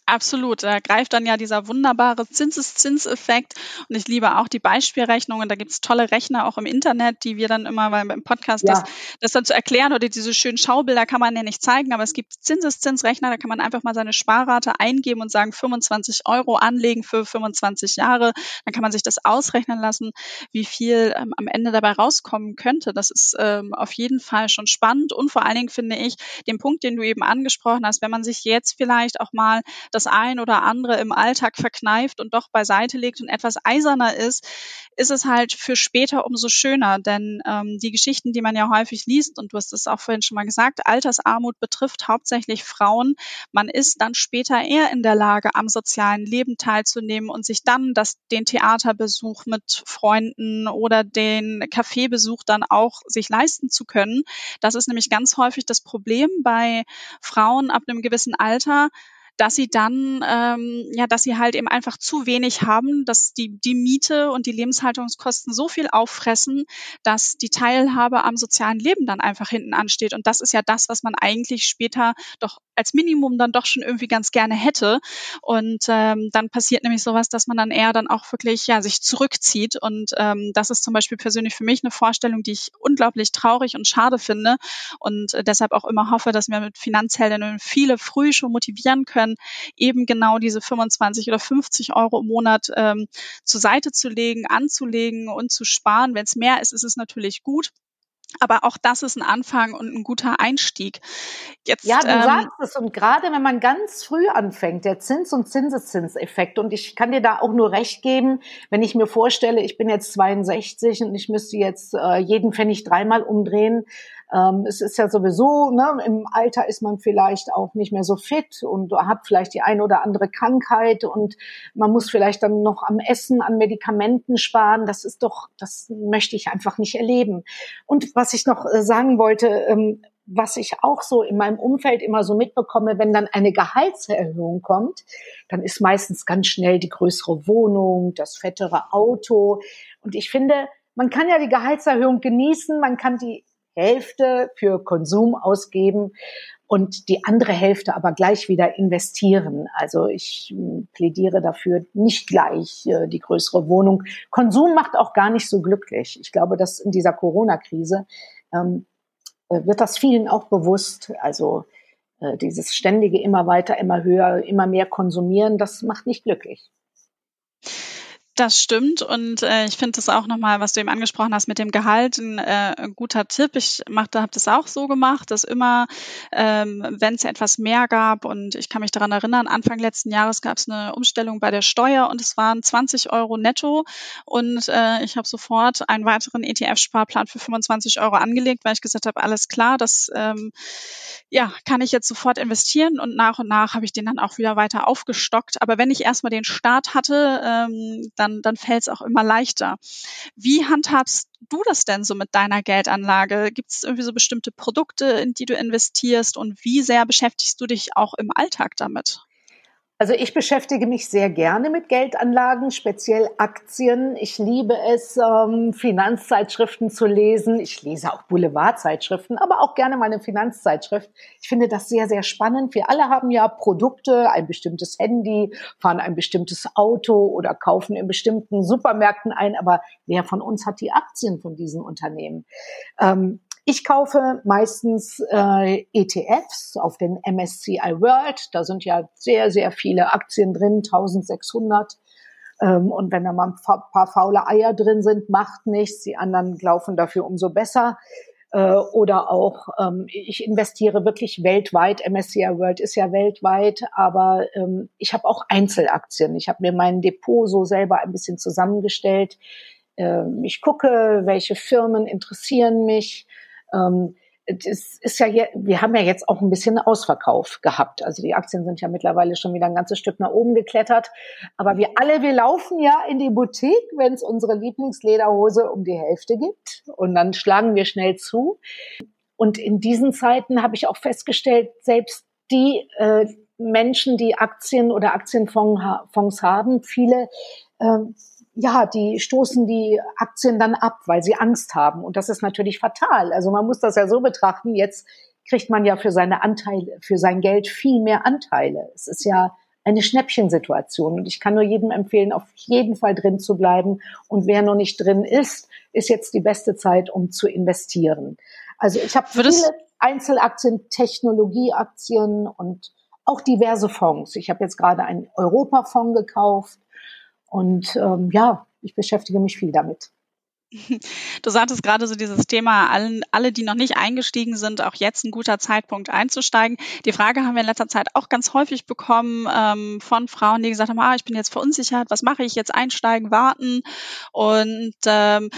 [SPEAKER 1] Absolut. Da greift dann ja dieser wunderbare Zinseszinseffekt. Und ich liebe auch die Beispielrechnungen. Da gibt es tolle Rechner auch im Internet, die wir dann immer weil im Podcast ja. das, das dann zu erklären oder diese schönen Schaubilder kann man ja nicht zeigen, aber es gibt Zinseszinsrechner, da kann man einfach mal seine Sparrate eingeben und sagen 25 Euro anlegen für 25 Jahre. Dann kann man sich das ausrechnen lassen, wie viel ähm, am Ende dabei rauskommen könnte. Das ist ähm, auf jeden Fall schon spannend und vor allen Dingen finde ich den Punkt, den du eben angesprochen hast, wenn man sich jetzt vielleicht auch mal das ein oder andere im Alltag verkneift und doch beiseite legt und etwas eiserner ist, ist es halt für später umso schöner. Denn ähm, die Geschichten, die man ja häufig liest, und du hast es auch vorhin schon mal gesagt, Altersarmut betrifft hauptsächlich Frauen. Man ist dann später eher in der Lage, am sozialen Leben teilzunehmen und sich dann das, den Theaterbesuch mit Freunden oder den Kaffeebesuch dann auch sich leisten zu können. Das ist nämlich ganz häufig das Problem bei Frauen ab einem gewissen Alter, dass sie dann, ähm, ja, dass sie halt eben einfach zu wenig haben, dass die, die Miete und die Lebenshaltungskosten so viel auffressen, dass die Teilhabe am sozialen Leben dann einfach hinten ansteht. Und das ist ja das, was man eigentlich später doch als Minimum dann doch schon irgendwie ganz gerne hätte. Und ähm, dann passiert nämlich sowas, dass man dann eher dann auch wirklich ja sich zurückzieht. Und ähm, das ist zum Beispiel persönlich für mich eine Vorstellung, die ich unglaublich traurig und schade finde und äh, deshalb auch immer hoffe, dass wir mit Finanzheldinnen viele früh schon motivieren können können, eben genau diese 25 oder 50 Euro im Monat ähm, zur Seite zu legen, anzulegen und zu sparen. Wenn es mehr ist, ist es natürlich gut. Aber auch das ist ein Anfang und ein guter Einstieg.
[SPEAKER 2] Jetzt, ja, du ähm, sagst es. Und gerade wenn man ganz früh anfängt, der Zins- und Zinseszinseffekt. Und ich kann dir da auch nur recht geben, wenn ich mir vorstelle, ich bin jetzt 62 und ich müsste jetzt äh, jeden Pfennig dreimal umdrehen. Ähm, es ist ja sowieso, ne, im Alter ist man vielleicht auch nicht mehr so fit und hat vielleicht die eine oder andere Krankheit und man muss vielleicht dann noch am Essen, an Medikamenten sparen. Das ist doch, das möchte ich einfach nicht erleben. Und was ich noch äh, sagen wollte, ähm, was ich auch so in meinem Umfeld immer so mitbekomme, wenn dann eine Gehaltserhöhung kommt, dann ist meistens ganz schnell die größere Wohnung, das fettere Auto. Und ich finde, man kann ja die Gehaltserhöhung genießen, man kann die Hälfte für Konsum ausgeben und die andere Hälfte aber gleich wieder investieren. Also ich hm, plädiere dafür nicht gleich äh, die größere Wohnung. Konsum macht auch gar nicht so glücklich. Ich glaube, dass in dieser Corona-Krise ähm, äh, wird das vielen auch bewusst. Also äh, dieses ständige immer weiter, immer höher, immer mehr konsumieren, das macht nicht glücklich.
[SPEAKER 1] Das stimmt und äh, ich finde das auch nochmal, was du eben angesprochen hast mit dem Gehalt, ein, äh, ein guter Tipp. Ich habe das auch so gemacht, dass immer, ähm, wenn es etwas mehr gab und ich kann mich daran erinnern, Anfang letzten Jahres gab es eine Umstellung bei der Steuer und es waren 20 Euro netto und äh, ich habe sofort einen weiteren ETF-Sparplan für 25 Euro angelegt, weil ich gesagt habe, alles klar, das ähm, ja kann ich jetzt sofort investieren und nach und nach habe ich den dann auch wieder weiter aufgestockt. Aber wenn ich erstmal den Start hatte, ähm, dann dann, dann fällt es auch immer leichter. Wie handhabst du das denn so mit deiner Geldanlage? Gibt es irgendwie so bestimmte Produkte, in die du investierst und wie sehr beschäftigst du dich auch im Alltag damit?
[SPEAKER 2] Also ich beschäftige mich sehr gerne mit Geldanlagen, speziell Aktien. Ich liebe es, ähm, Finanzzeitschriften zu lesen. Ich lese auch Boulevardzeitschriften, aber auch gerne mal eine Finanzzeitschrift. Ich finde das sehr, sehr spannend. Wir alle haben ja Produkte, ein bestimmtes Handy, fahren ein bestimmtes Auto oder kaufen in bestimmten Supermärkten ein. Aber wer von uns hat die Aktien von diesen Unternehmen? Ähm, Ich kaufe meistens äh, ETFs auf den MSCI World. Da sind ja sehr, sehr viele Aktien drin, 1600. Ähm, und wenn da mal ein paar faule Eier drin sind, macht nichts. Die anderen laufen dafür umso besser. Äh, oder auch, ähm, ich investiere wirklich weltweit. MSCI World ist ja weltweit, aber ähm, ich habe auch Einzelaktien. Ich habe mir mein Depot so selber ein bisschen zusammengestellt. Ähm, ich gucke, welche Firmen interessieren mich. Ähm, es ist ja, wir haben ja jetzt auch ein bisschen Ausverkauf gehabt. Also die Aktien sind ja mittlerweile schon wieder ein ganzes Stück nach oben geklettert. Aber wir alle, wir laufen ja in die Boutique, wenn es unsere Lieblingslederhose um die Hälfte gibt. Und dann schlagen wir schnell zu. Und in diesen Zeiten habe ich auch festgestellt, selbst die äh, Menschen, die Aktien oder Aktienfonds haben, viele äh, ja, die stoßen die Aktien dann ab, weil sie Angst haben. Und das ist natürlich fatal. Also man muss das ja so betrachten. Jetzt kriegt man ja für seine Anteile, für sein Geld viel mehr Anteile. Es ist ja eine Schnäppchensituation. Und ich kann nur jedem empfehlen, auf jeden Fall drin zu bleiben. Und wer noch nicht drin ist, ist jetzt die beste Zeit, um zu investieren. Also ich habe viele Einzelaktien, Technologieaktien und auch diverse Fonds. Ich habe jetzt gerade einen Europafonds gekauft und ähm, ja, ich beschäftige mich viel damit.
[SPEAKER 1] Du sagtest gerade so dieses Thema, allen, alle, die noch nicht eingestiegen sind, auch jetzt ein guter Zeitpunkt einzusteigen. Die Frage haben wir in letzter Zeit auch ganz häufig bekommen ähm, von Frauen, die gesagt haben, ah, ich bin jetzt verunsichert, was mache ich jetzt, einsteigen, warten. Und ähm,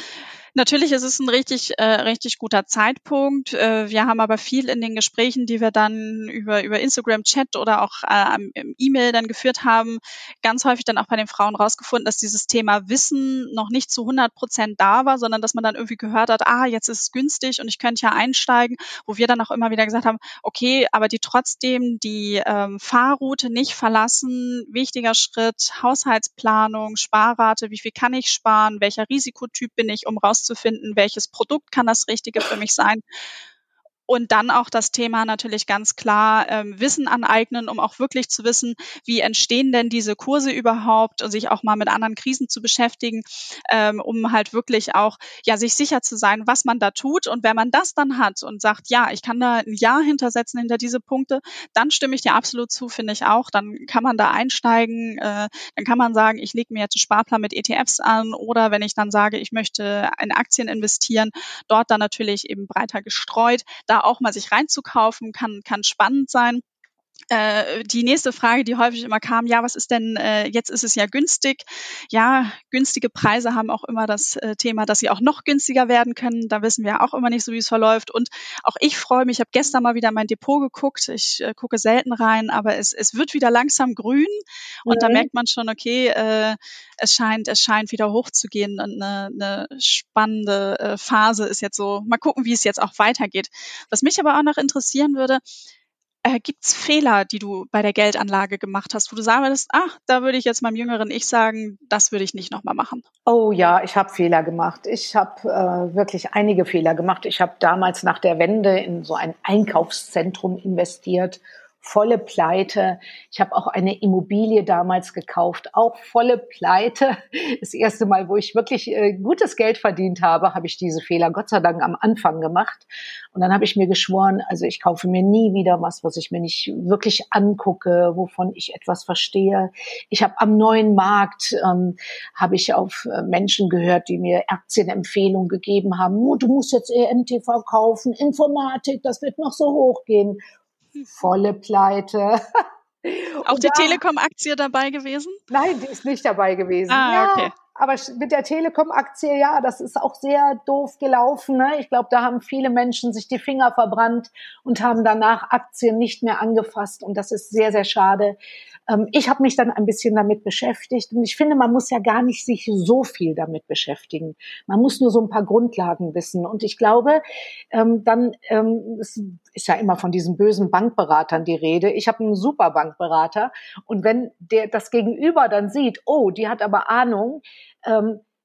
[SPEAKER 1] Natürlich ist es ein richtig, äh, richtig guter Zeitpunkt. Äh, wir haben aber viel in den Gesprächen, die wir dann über, über Instagram Chat oder auch äh, im E-Mail dann geführt haben, ganz häufig dann auch bei den Frauen rausgefunden, dass dieses Thema Wissen noch nicht zu 100 Prozent da war, sondern dass man dann irgendwie gehört hat, ah, jetzt ist es günstig und ich könnte ja einsteigen, wo wir dann auch immer wieder gesagt haben, okay, aber die trotzdem die ähm, Fahrroute nicht verlassen, wichtiger Schritt, Haushaltsplanung, Sparrate, wie viel kann ich sparen, welcher Risikotyp bin ich, um raus herauszufinden, welches Produkt kann das Richtige für mich sein. Und dann auch das Thema natürlich ganz klar ähm, Wissen aneignen, um auch wirklich zu wissen, wie entstehen denn diese Kurse überhaupt und sich auch mal mit anderen Krisen zu beschäftigen, ähm, um halt wirklich auch ja sich sicher zu sein, was man da tut. Und wenn man das dann hat und sagt, ja, ich kann da ein Ja hintersetzen hinter diese Punkte, dann stimme ich dir absolut zu, finde ich auch. Dann kann man da einsteigen, äh, dann kann man sagen, ich lege mir jetzt einen Sparplan mit ETFs an oder wenn ich dann sage, ich möchte in Aktien investieren, dort dann natürlich eben breiter gestreut. Da auch mal sich reinzukaufen, kann, kann spannend sein. Äh, die nächste Frage, die häufig immer kam, ja, was ist denn, äh, jetzt ist es ja günstig. Ja, günstige Preise haben auch immer das äh, Thema, dass sie auch noch günstiger werden können. Da wissen wir auch immer nicht so, wie es verläuft. Und auch ich freue mich, ich habe gestern mal wieder mein Depot geguckt. Ich äh, gucke selten rein, aber es, es wird wieder langsam grün. Und mhm. da merkt man schon, okay, äh, es scheint, es scheint wieder hochzugehen. Und eine, eine spannende äh, Phase ist jetzt so, mal gucken, wie es jetzt auch weitergeht. Was mich aber auch noch interessieren würde, äh, Gibt es Fehler, die du bei der Geldanlage gemacht hast, wo du würdest, ach, da würde ich jetzt meinem jüngeren Ich sagen, das würde ich nicht nochmal machen?
[SPEAKER 2] Oh ja, ich habe Fehler gemacht. Ich habe äh, wirklich einige Fehler gemacht. Ich habe damals nach der Wende in so ein Einkaufszentrum investiert volle Pleite. Ich habe auch eine Immobilie damals gekauft, auch volle Pleite. Das erste Mal, wo ich wirklich äh, gutes Geld verdient habe, habe ich diese Fehler Gott sei Dank am Anfang gemacht. Und dann habe ich mir geschworen, also ich kaufe mir nie wieder was, was ich mir nicht wirklich angucke, wovon ich etwas verstehe. Ich habe am neuen Markt ähm, habe ich auf äh, Menschen gehört, die mir Aktienempfehlungen gegeben haben. Oh, du musst jetzt ENTV kaufen, Informatik, das wird noch so hochgehen volle Pleite.
[SPEAKER 1] Auch die Telekom-Aktie dabei gewesen?
[SPEAKER 2] Nein, die ist nicht dabei gewesen.
[SPEAKER 1] Ah, ja, okay.
[SPEAKER 2] Aber mit der Telekom-Aktie, ja, das ist auch sehr doof gelaufen. Ne? Ich glaube, da haben viele Menschen sich die Finger verbrannt und haben danach Aktien nicht mehr angefasst. Und das ist sehr, sehr schade. Ähm, ich habe mich dann ein bisschen damit beschäftigt. Und ich finde, man muss ja gar nicht sich so viel damit beschäftigen. Man muss nur so ein paar Grundlagen wissen. Und ich glaube, ähm, dann ähm, ist ja immer von diesen bösen Bankberatern die Rede. Ich habe einen super Bankberater. Und wenn der das Gegenüber dann sieht, oh, die hat aber Ahnung,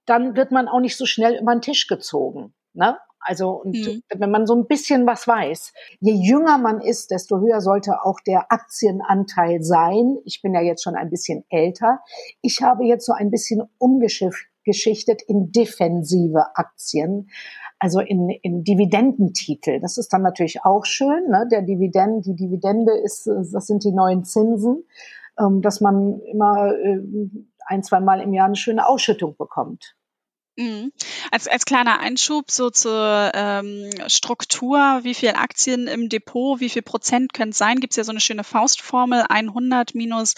[SPEAKER 2] dann wird man auch nicht so schnell über den Tisch gezogen. Ne? Also und mhm. wenn man so ein bisschen was weiß, je jünger man ist, desto höher sollte auch der Aktienanteil sein. Ich bin ja jetzt schon ein bisschen älter. Ich habe jetzt so ein bisschen umgeschichtet in defensive Aktien. also in, in Dividendentitel. Das ist dann natürlich auch schön. Ne? Der Dividend, die Dividende ist, das sind die neuen Zinsen, ähm, dass man immer äh, ein, zwei Mal im Jahr eine schöne Ausschüttung bekommt.
[SPEAKER 1] Mhm. Als, als kleiner Einschub so zur ähm, Struktur, wie viel Aktien im Depot, wie viel Prozent können es sein, gibt es ja so eine schöne Faustformel, 100 minus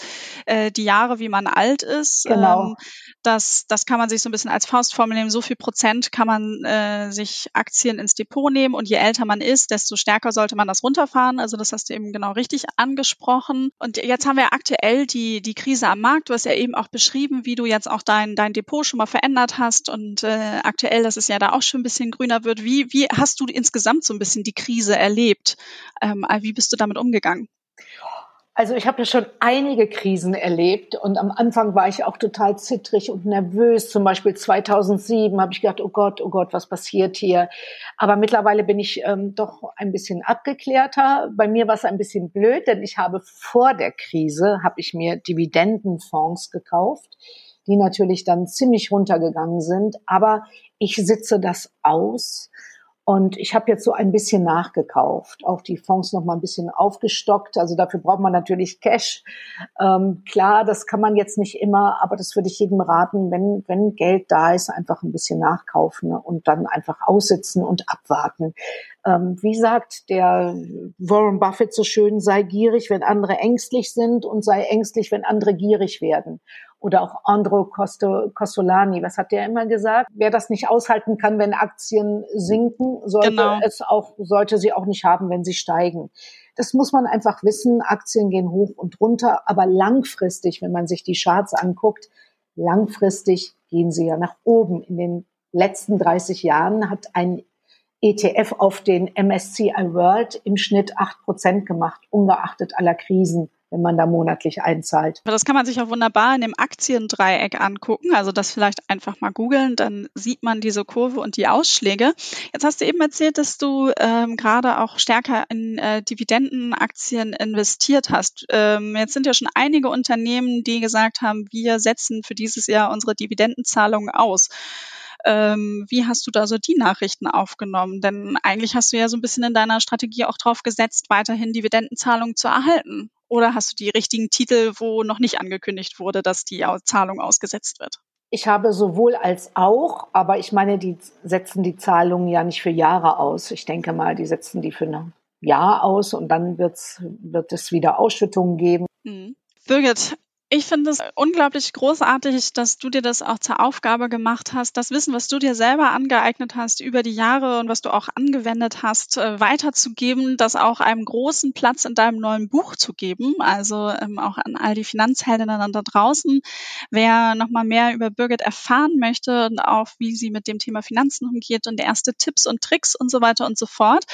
[SPEAKER 1] äh, die Jahre, wie man alt ist.
[SPEAKER 2] Genau.
[SPEAKER 1] Ähm, das, das kann man sich so ein bisschen als Faustformel nehmen. So viel Prozent kann man äh, sich Aktien ins Depot nehmen und je älter man ist, desto stärker sollte man das runterfahren. Also das hast du eben genau richtig angesprochen. Und jetzt haben wir aktuell die, die Krise am Markt. Du hast ja eben auch beschrieben, wie du jetzt auch dein, dein Depot schon mal verändert hast und und äh, aktuell, dass es ja da auch schon ein bisschen grüner wird. Wie, wie hast du insgesamt so ein bisschen die Krise erlebt? Ähm, wie bist du damit umgegangen?
[SPEAKER 2] Also ich habe ja schon einige Krisen erlebt und am Anfang war ich auch total zittrig und nervös. Zum Beispiel 2007 habe ich gedacht, oh Gott, oh Gott, was passiert hier? Aber mittlerweile bin ich ähm, doch ein bisschen abgeklärter. Bei mir war es ein bisschen blöd, denn ich habe vor der Krise habe ich mir Dividendenfonds gekauft die natürlich dann ziemlich runtergegangen sind. Aber ich sitze das aus und ich habe jetzt so ein bisschen nachgekauft, auch die Fonds noch mal ein bisschen aufgestockt. Also dafür braucht man natürlich Cash. Ähm, klar, das kann man jetzt nicht immer, aber das würde ich jedem raten, wenn, wenn Geld da ist, einfach ein bisschen nachkaufen und dann einfach aussitzen und abwarten. Ähm, wie sagt der Warren Buffett so schön, sei gierig, wenn andere ängstlich sind und sei ängstlich, wenn andere gierig werden oder auch Andro Costolani. Was hat der immer gesagt? Wer das nicht aushalten kann, wenn Aktien sinken, sollte genau. es auch, sollte sie auch nicht haben, wenn sie steigen. Das muss man einfach wissen. Aktien gehen hoch und runter, aber langfristig, wenn man sich die Charts anguckt, langfristig gehen sie ja nach oben. In den letzten 30 Jahren hat ein ETF auf den MSCI World im Schnitt acht Prozent gemacht, ungeachtet aller Krisen wenn man da monatlich einzahlt.
[SPEAKER 1] Das kann man sich auch wunderbar in dem Aktiendreieck angucken. Also das vielleicht einfach mal googeln, dann sieht man diese Kurve und die Ausschläge. Jetzt hast du eben erzählt, dass du ähm, gerade auch stärker in äh, Dividendenaktien investiert hast. Ähm, jetzt sind ja schon einige Unternehmen, die gesagt haben, wir setzen für dieses Jahr unsere Dividendenzahlungen aus. Ähm, wie hast du da so die Nachrichten aufgenommen? Denn eigentlich hast du ja so ein bisschen in deiner Strategie auch drauf gesetzt, weiterhin Dividendenzahlungen zu erhalten. Oder hast du die richtigen Titel, wo noch nicht angekündigt wurde, dass die Zahlung ausgesetzt wird?
[SPEAKER 2] Ich habe sowohl als auch, aber ich meine, die setzen die Zahlungen ja nicht für Jahre aus. Ich denke mal, die setzen die für ein Jahr aus und dann wird's, wird es wieder Ausschüttungen geben.
[SPEAKER 1] Mhm. Birgit, ich finde es unglaublich großartig, dass du dir das auch zur Aufgabe gemacht hast, das Wissen, was du dir selber angeeignet hast über die Jahre und was du auch angewendet hast, äh, weiterzugeben, das auch einem großen Platz in deinem neuen Buch zu geben. Also ähm, auch an all die Finanzheldinnen da draußen. Wer nochmal mehr über Birgit erfahren möchte und auch wie sie mit dem Thema Finanzen umgeht und erste Tipps und Tricks und so weiter und so fort,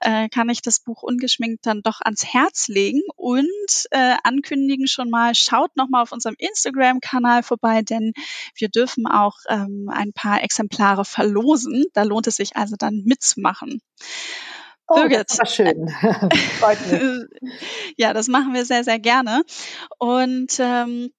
[SPEAKER 1] äh, kann ich das Buch ungeschminkt dann doch ans Herz legen und äh, ankündigen schon mal, schaut nochmal auf unserem Instagram-Kanal vorbei, denn wir dürfen auch ähm, ein paar Exemplare verlosen. Da lohnt es sich also dann mitzumachen.
[SPEAKER 2] Oh, Birgit. Das war schön. Freut mich.
[SPEAKER 1] ja, das machen wir sehr, sehr gerne. Und ähm,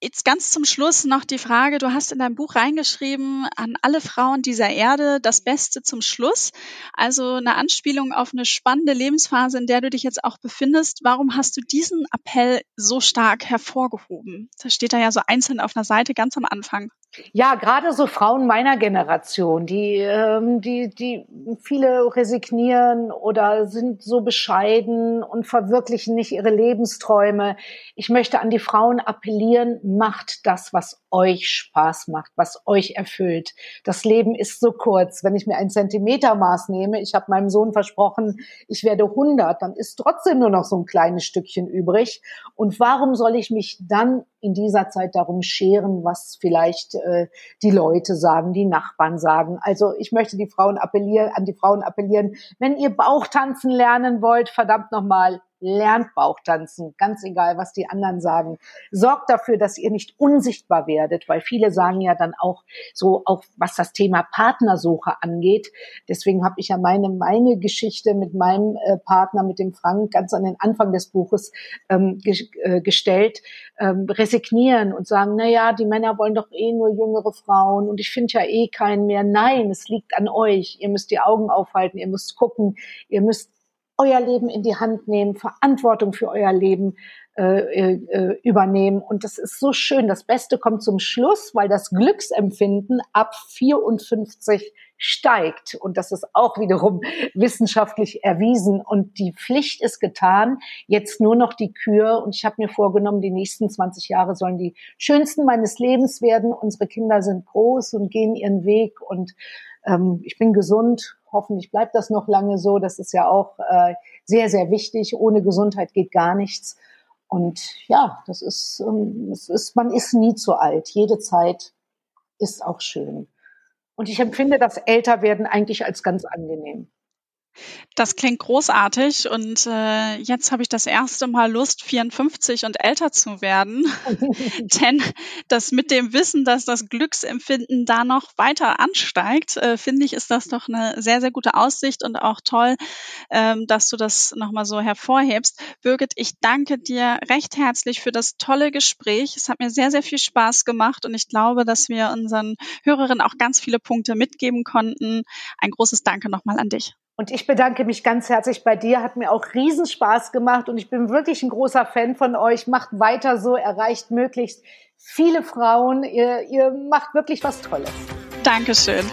[SPEAKER 1] Jetzt ganz zum Schluss noch die Frage, du hast in deinem Buch reingeschrieben, an alle Frauen dieser Erde das Beste zum Schluss. Also eine Anspielung auf eine spannende Lebensphase, in der du dich jetzt auch befindest. Warum hast du diesen Appell so stark hervorgehoben? Das steht da ja so einzeln auf einer Seite ganz am Anfang.
[SPEAKER 2] Ja, gerade so Frauen meiner Generation, die, ähm, die, die viele resignieren oder sind so bescheiden und verwirklichen nicht ihre Lebensträume. Ich möchte an die Frauen appellieren, macht das, was euch Spaß macht, was euch erfüllt. Das Leben ist so kurz. Wenn ich mir ein Zentimetermaß nehme, ich habe meinem Sohn versprochen, ich werde 100, dann ist trotzdem nur noch so ein kleines Stückchen übrig. Und warum soll ich mich dann in dieser Zeit darum scheren, was vielleicht äh, die Leute sagen, die Nachbarn sagen. Also ich möchte die Frauen appellieren, an die Frauen appellieren, wenn ihr Bauchtanzen lernen wollt, verdammt nochmal, lernt Bauchtanzen, ganz egal, was die anderen sagen. Sorgt dafür, dass ihr nicht unsichtbar werdet, weil viele sagen ja dann auch so, auch was das Thema Partnersuche angeht. Deswegen habe ich ja meine, meine Geschichte mit meinem äh, Partner, mit dem Frank, ganz an den Anfang des Buches ähm, ge äh, gestellt. Ähm, resignieren und sagen, na ja, die Männer wollen doch eh nur jüngere Frauen und ich finde ja eh keinen mehr. Nein, es liegt an euch. Ihr müsst die Augen aufhalten, ihr müsst gucken, ihr müsst euer Leben in die Hand nehmen, Verantwortung für euer Leben äh, äh, übernehmen. Und das ist so schön. Das Beste kommt zum Schluss, weil das Glücksempfinden ab 54 steigt. Und das ist auch wiederum wissenschaftlich erwiesen. Und die Pflicht ist getan. Jetzt nur noch die Kür. Und ich habe mir vorgenommen, die nächsten 20 Jahre sollen die schönsten meines Lebens werden. Unsere Kinder sind groß und gehen ihren Weg. Und ähm, ich bin gesund. Hoffentlich bleibt das noch lange so. Das ist ja auch äh, sehr, sehr wichtig. Ohne Gesundheit geht gar nichts. Und ja, das ist, ähm, es ist, man ist nie zu alt. Jede Zeit ist auch schön. Und ich empfinde das Älterwerden eigentlich als ganz angenehm.
[SPEAKER 1] Das klingt großartig und äh, jetzt habe ich das erste Mal Lust, 54 und älter zu werden. Denn das mit dem Wissen, dass das Glücksempfinden da noch weiter ansteigt, äh, finde ich, ist das doch eine sehr, sehr gute Aussicht und auch toll, ähm, dass du das nochmal so hervorhebst. Birgit, ich danke dir recht herzlich für das tolle Gespräch. Es hat mir sehr, sehr viel Spaß gemacht und ich glaube, dass wir unseren Hörerinnen auch ganz viele Punkte mitgeben konnten. Ein großes Danke nochmal an dich.
[SPEAKER 2] Und ich bedanke mich ganz herzlich bei dir. Hat mir auch Riesenspaß gemacht und ich bin wirklich ein großer Fan von euch. Macht weiter so, erreicht möglichst viele Frauen. Ihr, ihr macht wirklich was Tolles.
[SPEAKER 1] Dankeschön.